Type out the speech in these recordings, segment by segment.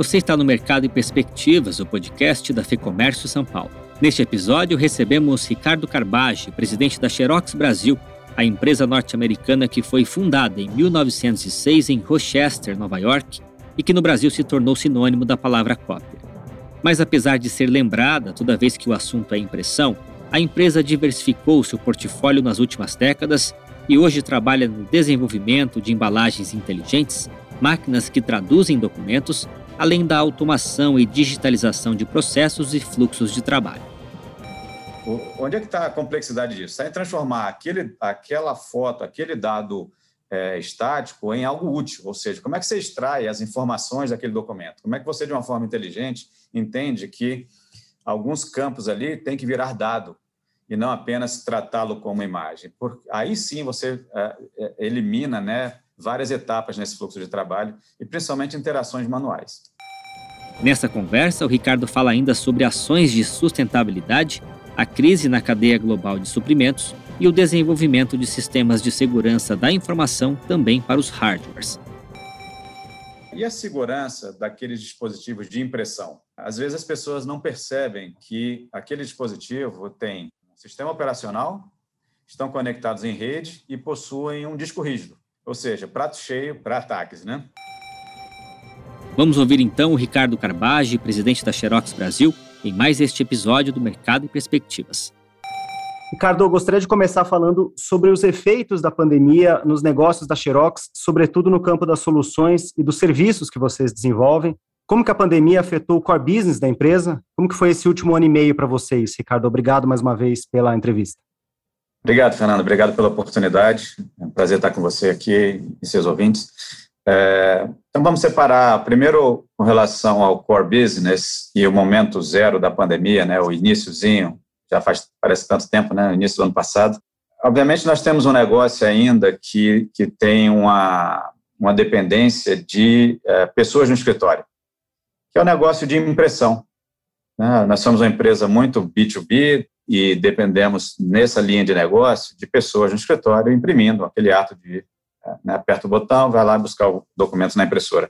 Você está no Mercado e Perspectivas, o podcast da FEComércio São Paulo. Neste episódio, recebemos Ricardo Carbage, presidente da Xerox Brasil, a empresa norte-americana que foi fundada em 1906 em Rochester, Nova York, e que no Brasil se tornou sinônimo da palavra cópia. Mas apesar de ser lembrada toda vez que o assunto é impressão, a empresa diversificou seu portfólio nas últimas décadas e hoje trabalha no desenvolvimento de embalagens inteligentes, máquinas que traduzem documentos além da automação e digitalização de processos e fluxos de trabalho. Onde é que está a complexidade disso? Está em transformar aquele, aquela foto, aquele dado é, estático em algo útil, ou seja, como é que você extrai as informações daquele documento? Como é que você, de uma forma inteligente, entende que alguns campos ali têm que virar dado e não apenas tratá-lo como imagem? Por, aí sim você é, é elimina né, várias etapas nesse fluxo de trabalho e principalmente interações manuais. Nessa conversa, o Ricardo fala ainda sobre ações de sustentabilidade, a crise na cadeia global de suprimentos e o desenvolvimento de sistemas de segurança da informação também para os hardwares. E a segurança daqueles dispositivos de impressão? Às vezes as pessoas não percebem que aquele dispositivo tem um sistema operacional, estão conectados em rede e possuem um disco rígido, ou seja, prato cheio para ataques, né? Vamos ouvir então o Ricardo Carbage, presidente da Xerox Brasil, em mais este episódio do Mercado e Perspectivas. Ricardo, eu gostaria de começar falando sobre os efeitos da pandemia nos negócios da Xerox, sobretudo no campo das soluções e dos serviços que vocês desenvolvem. Como que a pandemia afetou o core business da empresa? Como que foi esse último ano e meio para vocês, Ricardo? Obrigado mais uma vez pela entrevista. Obrigado, Fernando. Obrigado pela oportunidade. É um prazer estar com você aqui e seus ouvintes. É, então, vamos separar, primeiro, com relação ao core business e o momento zero da pandemia, né, o iníciozinho, já faz, parece tanto tempo, né, início do ano passado. Obviamente, nós temos um negócio ainda que, que tem uma, uma dependência de é, pessoas no escritório, que é o negócio de impressão. Né? Nós somos uma empresa muito B2B e dependemos, nessa linha de negócio, de pessoas no escritório imprimindo aquele ato de né, aperta o botão, vai lá buscar o documento na impressora.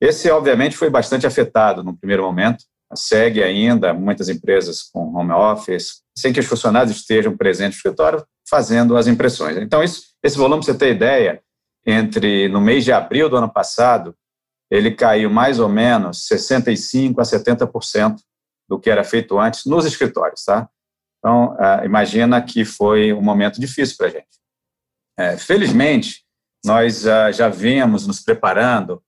Esse, obviamente, foi bastante afetado no primeiro momento, segue ainda muitas empresas com home office, sem que os funcionários estejam presentes no escritório fazendo as impressões. Então, isso, esse volume, você ter ideia, entre no mês de abril do ano passado, ele caiu mais ou menos 65% a 70% do que era feito antes nos escritórios, tá? Então, uh, imagina que foi um momento difícil para a gente. É, felizmente, nós uh, já vínhamos nos preparando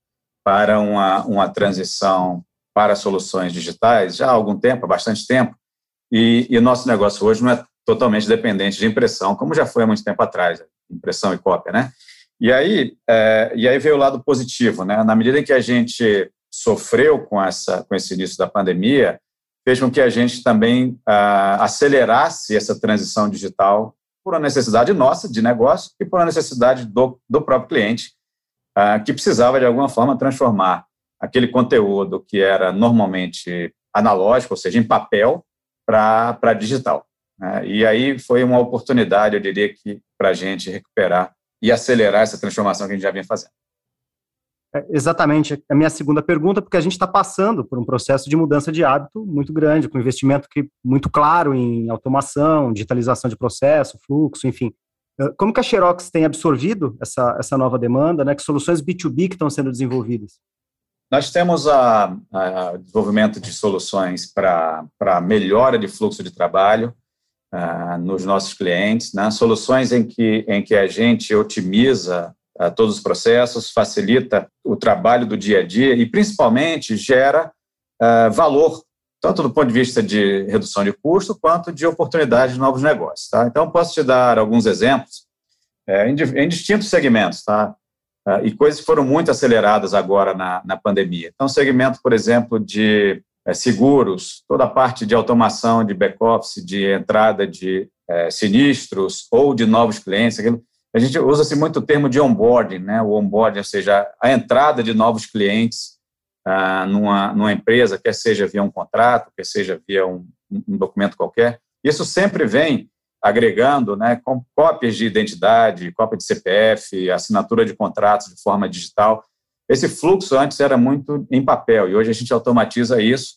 para uma, uma transição para soluções digitais já há algum tempo, há bastante tempo, e, e o nosso negócio hoje não é totalmente dependente de impressão, como já foi há muito tempo atrás, impressão e cópia, né? E aí, é, e aí veio o lado positivo, né? Na medida em que a gente sofreu com, essa, com esse início da pandemia, fez com que a gente também ah, acelerasse essa transição digital por uma necessidade nossa de negócio e por uma necessidade do, do próprio cliente, uh, que precisava, de alguma forma, transformar aquele conteúdo que era normalmente analógico, ou seja, em papel, para digital. Né? E aí foi uma oportunidade, eu diria que, para a gente recuperar e acelerar essa transformação que a gente já vinha fazendo. É exatamente a minha segunda pergunta, porque a gente está passando por um processo de mudança de hábito muito grande, com investimento que muito claro em automação, digitalização de processo, fluxo, enfim. Eh, como que a Xerox tem absorvido essa, essa nova demanda? Né? Que soluções B2B que estão sendo desenvolvidas? Nós temos a, a desenvolvimento de soluções para melhora de fluxo de trabalho uh, nos nossos clientes, né? soluções em que, em que a gente otimiza todos os processos, facilita o trabalho do dia a dia e, principalmente, gera uh, valor, tanto do ponto de vista de redução de custo, quanto de oportunidade de novos negócios. Tá? Então, posso te dar alguns exemplos é, em, em, distintos segmentos, tá? Uh, e coisas que foram muito aceleradas agora na, na pandemia. Então, segmento, por exemplo, de é, seguros, toda a parte de automação de back-office, de entrada de é, sinistros ou de novos clientes, aquilo a gente usa-se muito o termo de onboarding, né? o onboarding, ou seja, a entrada de novos clientes ah, numa, numa empresa, quer seja via um contrato, quer seja via um, um documento qualquer. Isso sempre vem agregando né, com cópias de identidade, cópia de CPF, assinatura de contratos de forma digital. Esse fluxo antes era muito em papel e hoje a gente automatiza isso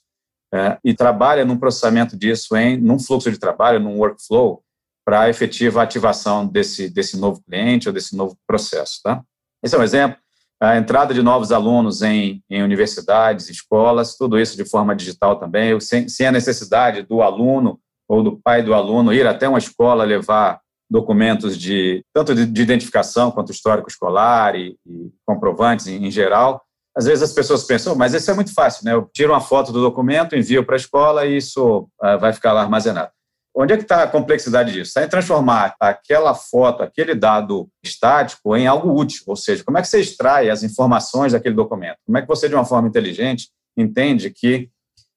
é, e trabalha num processamento disso em num fluxo de trabalho, num workflow para a efetiva ativação desse, desse novo cliente ou desse novo processo. Tá? Esse é um exemplo. A entrada de novos alunos em, em universidades, escolas, tudo isso de forma digital também, sem, sem a necessidade do aluno ou do pai do aluno ir até uma escola levar documentos de tanto de, de identificação quanto histórico escolar e, e comprovantes em, em, geral. Às vezes as pessoas pensam, oh, mas isso é muito fácil, né? Eu tiro uma foto do documento, envio para a escola e isso uh, vai ficar lá armazenado. Onde é que está a complexidade disso? Está em transformar aquela foto, aquele dado estático, em algo útil. Ou seja, como é que você extrai as informações daquele documento? Como é que você, de uma forma inteligente, entende que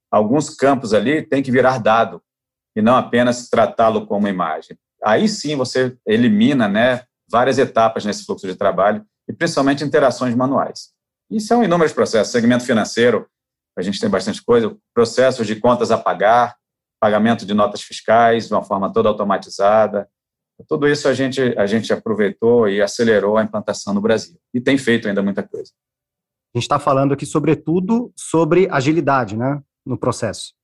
alguns campos ali têm que virar dado e não apenas tratá-lo como imagem? Aí sim você elimina né, várias etapas nesse fluxo de trabalho e principalmente interações manuais. Isso são inúmeros processos. Segmento financeiro, a gente tem bastante coisa, processos de contas a pagar, pagamento de notas fiscais de uma forma toda automatizada. Tudo isso a gente, a gente aproveitou e acelerou a implantação no Brasil. E tem feito ainda muita coisa. A gente está falando aqui, sobretudo, sobre agilidade né, no processo.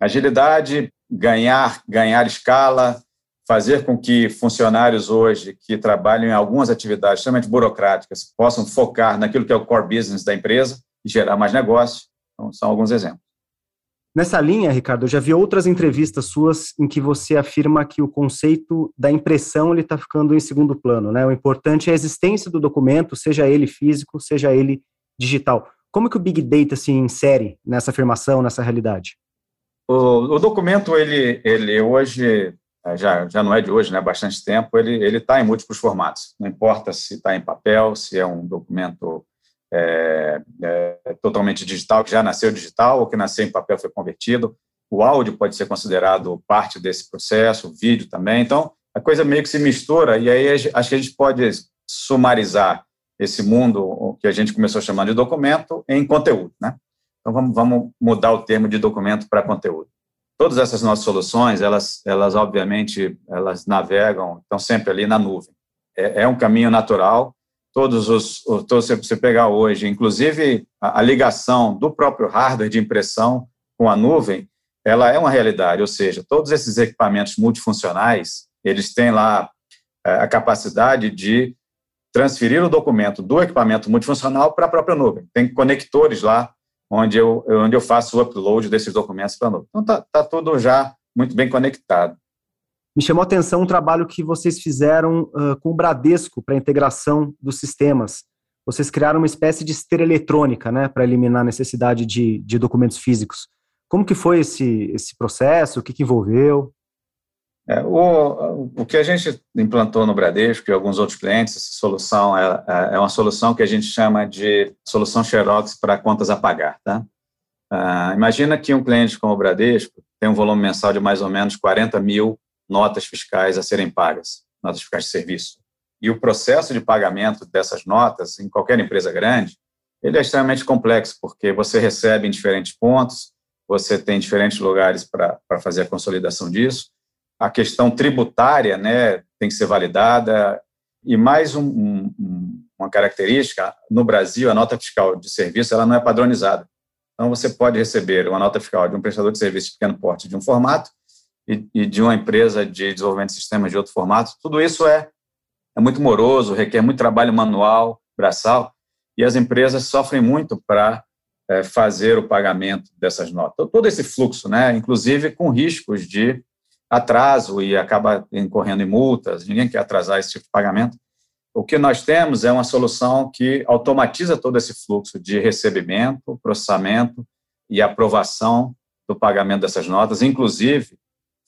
Agilidade, ganhar, ganhar escala, fazer com que funcionários hoje que trabalham em algumas atividades extremamente burocráticas possam focar naquilo que é o core business da empresa e gerar mais negócio. Então, são alguns exemplos. Nessa linha, Ricardo, eu já vi outras entrevistas suas em que você afirma que o conceito da impressão está ficando em segundo plano. Né? O importante é a existência do documento, seja ele físico, seja ele digital. Como que o Big Data se insere nessa afirmação, nessa realidade? O, o documento, ele, ele hoje, já, já não é de hoje, né, há bastante tempo, ele está em múltiplos formatos. Não importa se está em papel, se é um documento é, é, totalmente digital, que já nasceu digital ou que nasceu em papel foi convertido. O áudio pode ser considerado parte desse processo, o vídeo também. Então, a coisa meio que se mistura e aí acho que a gente pode sumarizar esse mundo que a gente começou chamando de documento em conteúdo, né? Então vamos, vamos mudar o termo de documento para conteúdo. Todas essas nossas soluções, elas, elas obviamente, elas navegam, estão sempre ali na nuvem. É, é um caminho natural todos os, todos, você pegar hoje, inclusive a, a, ligação do próprio hardware de impressão com a nuvem, ela é uma realidade, ou seja, todos esses equipamentos multifuncionais, eles têm lá é, a capacidade de transferir o documento do equipamento multifuncional para a própria nuvem. Tem conectores lá onde eu, onde eu faço o upload desses documentos para a nuvem. Então, está tá tudo já muito bem conectado. Me chamou a atenção um trabalho que vocês fizeram uh, com o Bradesco para a integração dos sistemas. Vocês criaram uma espécie de esteira eletrônica, né, para eliminar a necessidade de, de documentos físicos. Como que foi esse, esse processo? O que, que envolveu? É, o, o que a gente implantou no Bradesco e alguns outros clientes, essa solução é, é, é uma solução que a gente chama de solução Xerox para contas a pagar. Tá? Uh, imagina que um cliente como o Bradesco tem um volume mensal de mais ou menos 40 mil notas fiscais a serem pagas, notas fiscais de serviço. E o processo de pagamento dessas notas, em qualquer empresa grande, ele é extremamente complexo, porque você recebe em diferentes pontos, você tem diferentes lugares para fazer a consolidação disso. A questão tributária né, tem que ser validada. E mais um, um, uma característica, no Brasil, a nota fiscal de serviço ela não é padronizada. Então, você pode receber uma nota fiscal de um prestador de serviço de pequeno porte de um formato e, e de uma empresa de desenvolvimento de sistemas de outro formato, tudo isso é, é muito moroso, requer muito trabalho manual, braçal, e as empresas sofrem muito para é, fazer o pagamento dessas notas. Todo esse fluxo, né, inclusive com riscos de atraso e acaba incorrendo em multas, ninguém quer atrasar esse tipo de pagamento. O que nós temos é uma solução que automatiza todo esse fluxo de recebimento, processamento e aprovação do pagamento dessas notas, inclusive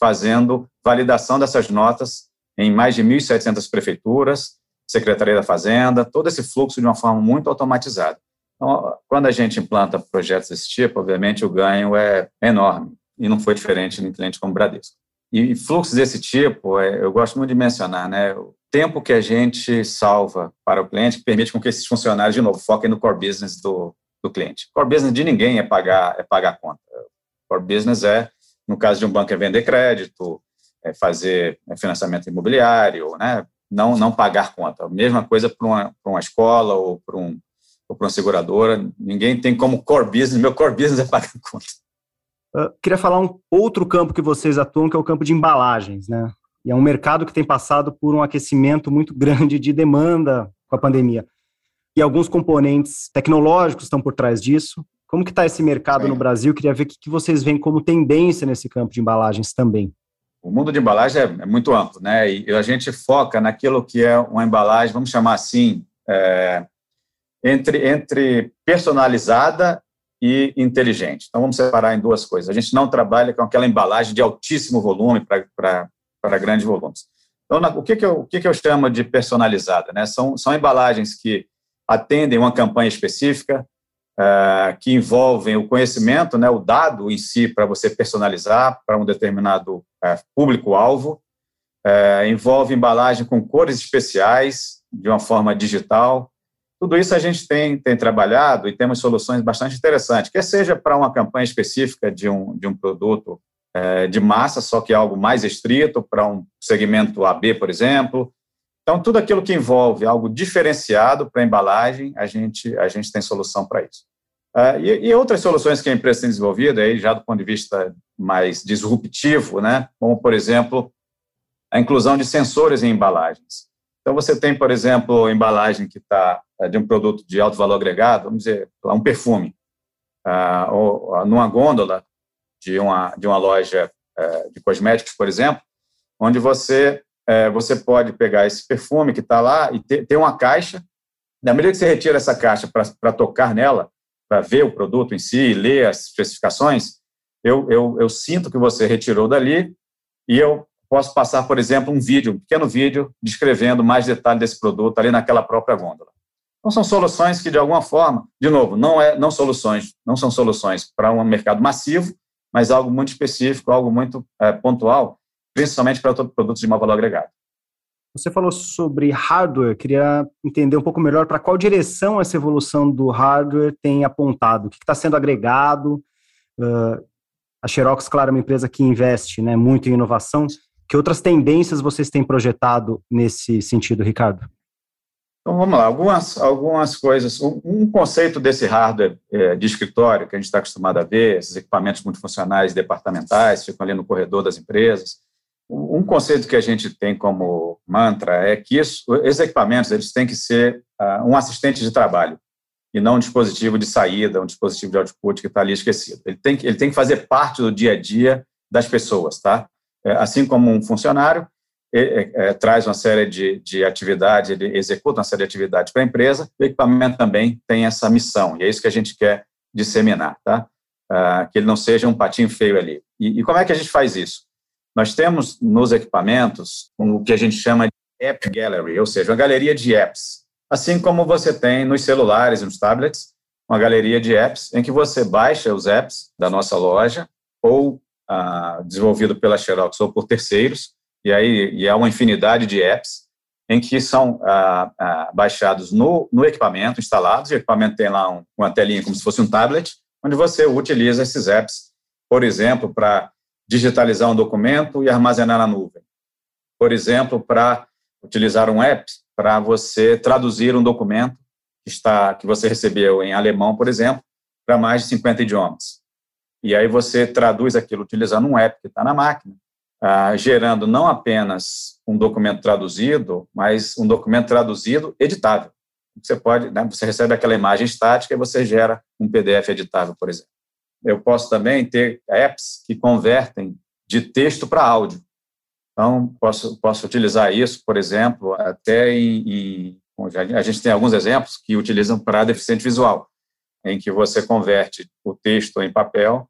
fazendo validação dessas notas em mais de 1.700 prefeituras, Secretaria da Fazenda, todo esse fluxo de uma forma muito automatizada. Então, quando a gente implanta projetos desse tipo, obviamente o ganho é enorme, e não foi diferente em cliente como o Bradesco. E fluxos desse tipo, é, eu gosto muito de mencionar, né, o tempo que a gente salva para o cliente permite com que esses funcionários, de novo, foquem no core business do, do cliente. Core business de ninguém é pagar, é pagar a conta. Core business é no caso de um banco, é vender crédito, é fazer é, financiamento imobiliário, né? não, não pagar conta. Mesma coisa para uma, uma escola ou para um, ou uma seguradora. Ninguém tem como core business, meu core business é pagar conta. Uh, queria falar um outro campo que vocês atuam, que é o campo de embalagens, né? E é um mercado que tem passado por um aquecimento muito grande de demanda com a pandemia. E alguns componentes tecnológicos estão por trás disso. Como que está esse mercado é. no Brasil? Queria ver o que vocês veem como tendência nesse campo de embalagens também. O mundo de embalagem é, é muito amplo, né? E a gente foca naquilo que é uma embalagem, vamos chamar assim, é, entre, entre personalizada e inteligente. Então, vamos separar em duas coisas. A gente não trabalha com aquela embalagem de altíssimo volume para grandes volumes. Então, na, o, que, que, eu, o que, que eu chamo de personalizada? Né? São, são embalagens que atendem uma campanha específica, uh, que envolvem o conhecimento, né, o dado em si para você personalizar para um determinado uh, público-alvo, uh, envolve embalagem com cores especiais, de uma forma digital. Tudo isso a gente tem, tem trabalhado e temos soluções bastante interessantes, quer seja para uma campanha específica de um, de um produto de massa, só que algo mais estrito, para um segmento AB, por exemplo, então, tudo aquilo que envolve algo diferenciado para a embalagem, a gente, a gente tem solução para isso. Uh, e, e, outras soluções que a empresa tem desenvolvido, aí, já do ponto de vista mais disruptivo, né, como, por exemplo, a inclusão de sensores em embalagens. Então, você tem, por exemplo, embalagem que está é, de um produto de alto valor agregado, vamos dizer, um perfume, uh, ou numa gôndola de uma, de uma loja uh, de cosméticos, por exemplo, onde você é, você pode pegar esse perfume que está lá e ter, ter, uma caixa. Na medida que você retira essa caixa para tocar nela, para ver o produto em si, ler as especificações, eu, eu, eu sinto que você retirou dali e eu posso passar, por exemplo, um vídeo, um pequeno vídeo, descrevendo mais detalhes desse produto ali naquela própria gôndola. Então, são soluções que, de alguma forma, de novo, não, é, não, soluções, não são soluções para um mercado massivo, mas algo muito específico, algo muito é, pontual, principalmente para produtos de maior valor agregado. Você falou sobre hardware, queria entender um pouco melhor para qual direção essa evolução do hardware tem apontado, o que está sendo agregado. Uh, a Xerox, claro, é uma empresa que investe né, muito em inovação. Que outras tendências vocês têm projetado nesse sentido, Ricardo? Então vamos lá, algumas, algumas coisas. Um, um conceito desse hardware é, de escritório que a gente está acostumado a ver, esses equipamentos multifuncionais departamentais, ficam ali no corredor das empresas, um conceito que a gente tem como mantra é que isso, esses equipamentos eles têm que ser uh, um assistente de trabalho e não um dispositivo de saída, um dispositivo de output que está ali esquecido. Ele tem, que, ele tem que fazer parte do dia a dia das pessoas, tá? É, assim como um funcionário é, traz uma série de, de atividades, ele executa uma série de atividades para a empresa, o equipamento também tem essa missão, e é isso que a gente quer disseminar, tá? Uh, que ele não seja um patinho feio ali. E, e como é que a gente faz isso? Nós temos nos equipamentos o que a gente chama de App Gallery, ou seja, uma galeria de apps. Assim como você tem nos celulares e nos tablets, uma galeria de apps em que você baixa os apps da nossa loja ou ah, desenvolvido pela Xerox ou por terceiros, e aí e é uma infinidade de apps em que são ah, ah, baixados no, no equipamento, instalados, e o equipamento tem lá um, uma telinha como se fosse um tablet, onde você utiliza esses apps, por exemplo, para digitalizar um documento e armazenar na nuvem. Por exemplo, para utilizar um app para você traduzir um documento que está que você recebeu em alemão, por exemplo, para mais de 50 idiomas. E aí você traduz aquilo utilizando um app que está na máquina, ah, gerando não apenas um documento traduzido, mas um documento traduzido editável. Você pode, né, você recebe aquela imagem estática e você gera um PDF editável, por exemplo eu posso também ter apps que convertem de texto para áudio. Então, posso, posso utilizar isso, por exemplo, até em, em a gente tem alguns exemplos que utilizam para deficiente visual, em que você converte o texto em papel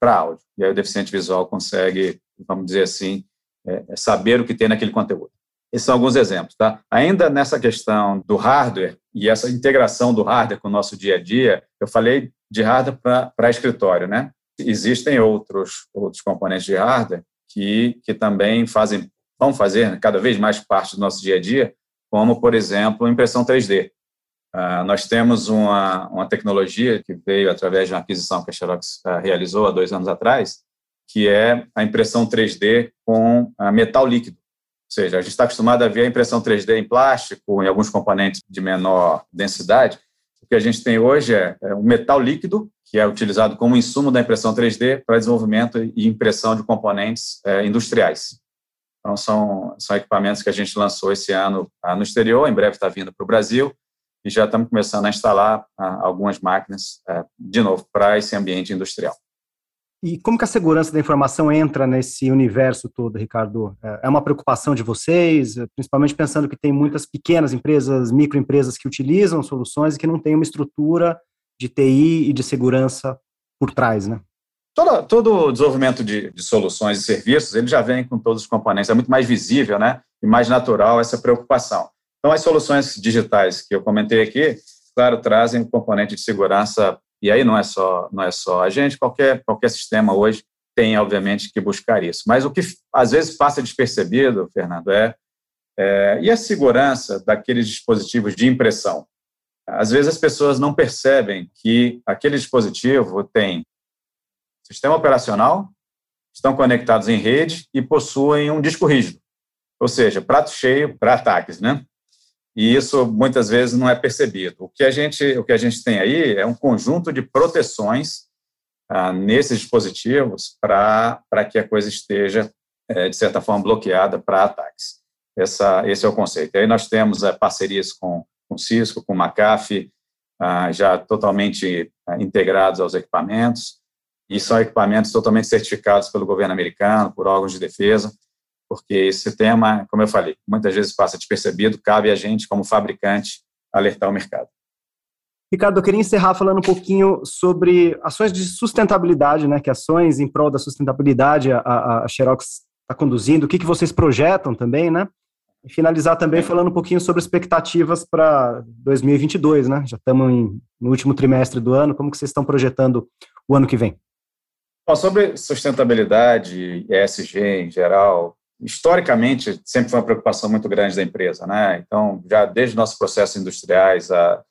para áudio. E aí o deficiente visual consegue, vamos dizer assim, é, é saber o que tem naquele conteúdo. Esses são alguns exemplos. Tá? Ainda nessa questão do hardware e essa integração do hardware com o nosso dia a dia, eu falei de hardware para escritório, né? Existem outros, outros componentes de hardware que, que também fazem, vão fazer cada vez mais parte do nosso dia a dia, como, por exemplo, impressão 3D. Uh, ah, nós temos uma, uma tecnologia que veio através de uma aquisição que a Xerox uh, realizou há dois anos atrás, que é a impressão 3D com uh, metal líquido. Ou seja, a gente está acostumado a ver a impressão 3D em plástico, em alguns componentes de menor densidade, que a gente tem hoje é, é um metal líquido, que é utilizado como insumo da impressão 3D para desenvolvimento e impressão de componentes é, industriais. Então, são, são equipamentos que a gente lançou esse ano ah, no exterior, em breve está vindo para o Brasil, e já estamos começando a instalar ah, algumas máquinas, é, de novo, para esse ambiente industrial. E como que a segurança da informação entra nesse universo todo, Ricardo? É, é uma preocupação de vocês, principalmente pensando que tem muitas pequenas empresas, microempresas que utilizam soluções e que não têm uma estrutura de TI e de segurança por trás, né? Todo, todo o desenvolvimento de, de, soluções e serviços, ele já vem com todos os componentes, é muito mais visível, né? E mais natural essa preocupação. Então, as soluções digitais que eu comentei aqui, claro, trazem um componente de segurança e aí não é só não é só a gente, qualquer qualquer sistema hoje tem obviamente que buscar isso. Mas o que às vezes passa despercebido, Fernando, é, é e a segurança daqueles dispositivos de impressão. Às vezes as pessoas não percebem que aquele dispositivo tem sistema operacional, estão conectados em rede e possuem um disco rígido, ou seja, prato cheio para ataques, né? E isso muitas vezes não é percebido. O que a gente, o que a gente tem aí é um conjunto de proteções ah, nesses dispositivos para que a coisa esteja, é, de certa forma, bloqueada para ataques. Essa, esse é o conceito. Aí nós temos é, parcerias com, com Cisco, com McAfee, ah, já totalmente ah, integrados aos equipamentos, e são equipamentos totalmente certificados pelo governo americano, por órgãos de defesa, porque esse tema, como eu falei, muitas vezes passa despercebido, cabe a gente, como fabricante, alertar o mercado. Ricardo, eu queria encerrar falando um pouquinho sobre ações de sustentabilidade, né, que ações em prol da sustentabilidade a, a Xerox está conduzindo, o que, que vocês projetam também, né? E finalizar também falando um pouquinho sobre expectativas para 2022, né? Já estamos no último trimestre do ano, como que vocês estão projetando o ano que vem? Bom, sobre sustentabilidade, ESG em geral, historicamente, sempre foi uma preocupação muito grande da empresa, né? Então, já desde nossos processos industriais, a,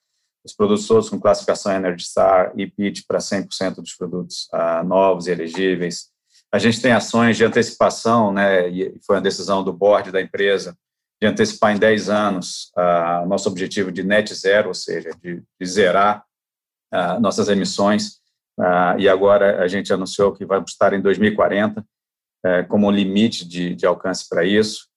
os produtos todos com classificação Energy Star e PIT para 100% dos produtos a, novos e elegíveis. A gente tem ações de antecipação, né? E foi uma decisão do board da empresa de antecipar em 10 anos o nosso objetivo de net zero, ou seja, de, de zerar nossas emissões. e agora a gente anunciou que vai estar em 2040 é, como limite de, de alcance para isso.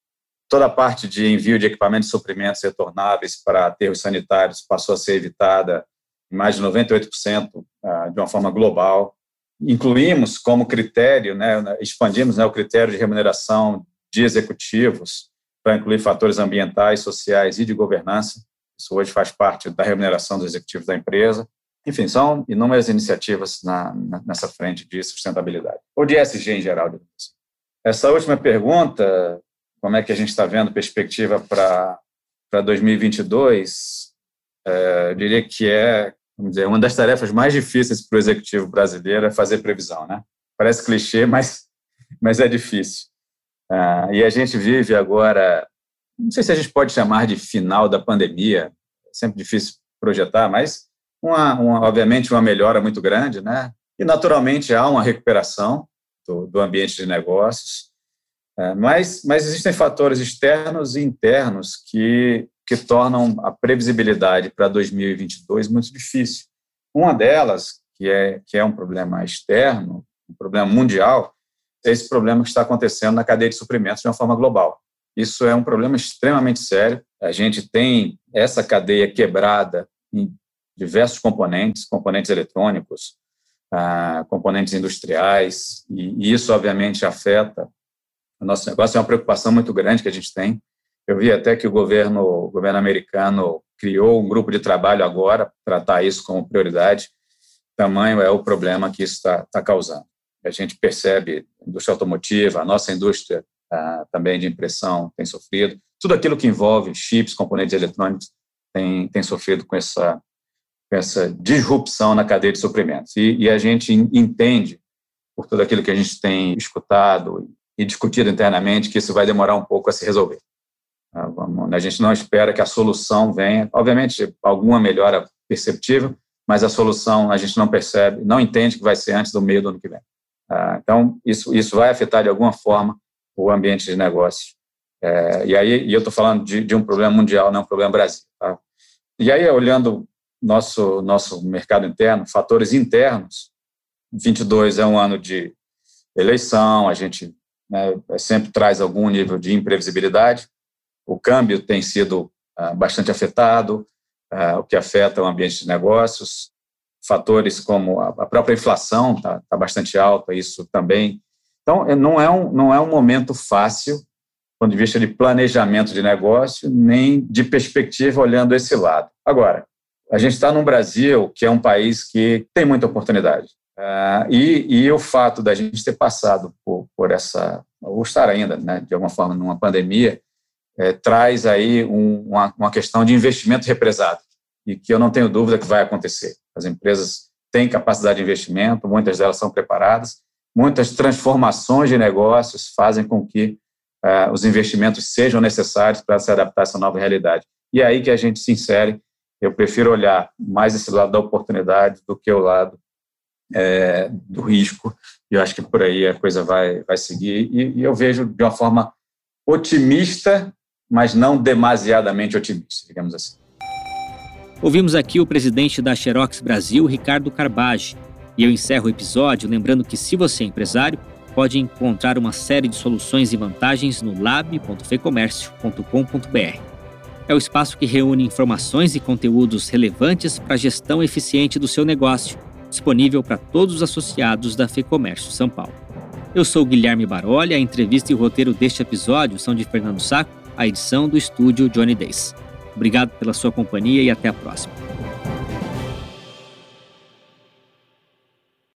Toda a parte de envio de equipamentos e suprimentos retornáveis para aterros sanitários passou a ser evitada em mais de 98% ah, de uma forma global. Incluímos como critério, né, expandimos né, o critério de remuneração de executivos para incluir fatores ambientais, sociais e de governança. Isso hoje faz parte da remuneração dos executivos da empresa. Enfim, são inúmeras iniciativas na, nessa frente de sustentabilidade, ou de SG em geral. Assim. Essa última pergunta, como é que a gente está vendo perspectiva para 2022, é, eu diria que é dizer, uma das tarefas mais difíceis para o executivo brasileiro é fazer previsão. Né? Parece clichê, mas, mas é difícil. Ah, e a gente vive agora, não sei se a gente pode chamar de final da pandemia, é sempre difícil projetar, mas uma, uma, obviamente uma melhora muito grande, né? E naturalmente há uma recuperação, do, do ambiente de negócios. É, mas, mas existem fatores externos e internos que, que tornam a previsibilidade para 2022 muito difícil. Uma delas, que é, que é um problema externo, um problema mundial, é esse problema que está acontecendo na cadeia de suprimentos de uma forma global. Isso é um problema extremamente sério. A gente tem essa cadeia quebrada em diversos componentes, componentes eletrônicos, componentes industriais, e, isso, obviamente, afeta o nosso negócio. É uma preocupação muito grande que a gente tem. Eu vi até que o governo, o governo americano criou um grupo de trabalho agora para tratar isso como prioridade. Tamanho é o problema que isso está tá causando. A gente percebe a indústria automotiva, a nossa indústria também de impressão tem sofrido. Tudo aquilo que envolve chips, componentes eletrônicos, tem, tem sofrido com essa essa disrupção na cadeia de suprimentos. E, e, a gente entende, por tudo aquilo que a gente tem escutado e discutido internamente, que isso vai demorar um pouco a se resolver. Ah, a gente não espera que a solução venha, obviamente, alguma melhora perceptível, mas a solução a gente não percebe, não entende que vai ser antes do meio do ano que vem. Ah, então, isso, isso vai afetar de alguma forma o ambiente de negócio. É, e aí, e eu estou falando de, de, um problema mundial, não um problema Brasil. Tá? E aí, olhando nosso, nosso mercado interno, fatores internos, 22 é um ano de eleição, a gente né, sempre traz algum nível de imprevisibilidade, o câmbio tem sido uh, bastante afetado, uh, o que afeta o ambiente de negócios, fatores como a própria inflação está tá bastante alta, isso também. Então, não é, um, não é um momento fácil, do ponto de vista de planejamento de negócio, nem de perspectiva olhando esse lado. Agora, a gente está num Brasil que é um país que tem muita oportunidade. Uh, e, e, o fato da gente ter passado por, por, essa, ou estar ainda, né, de alguma forma, numa pandemia, é, traz aí um, uma, uma, questão de investimento represado, e que eu não tenho dúvida que vai acontecer. As empresas têm capacidade de investimento, muitas delas são preparadas, muitas transformações de negócios fazem com que uh, os investimentos sejam necessários para se adaptar a essa nova realidade. E é aí que a gente se insere. Eu prefiro olhar mais esse lado da oportunidade do que o lado é, do risco. E eu acho que por aí a coisa vai, vai seguir. E, e eu vejo de uma forma otimista, mas não demasiadamente otimista, digamos assim. Ouvimos aqui o presidente da Xerox Brasil, Ricardo Carbage. E eu encerro o episódio lembrando que, se você é empresário, pode encontrar uma série de soluções e vantagens no lab.fecomércio.com.br. É o espaço que reúne informações e conteúdos relevantes para a gestão eficiente do seu negócio, disponível para todos os associados da Fecomércio São Paulo. Eu sou Guilherme Baroli, a entrevista e o roteiro deste episódio são de Fernando Saco, a edição do estúdio Johnny Days. Obrigado pela sua companhia e até a próxima.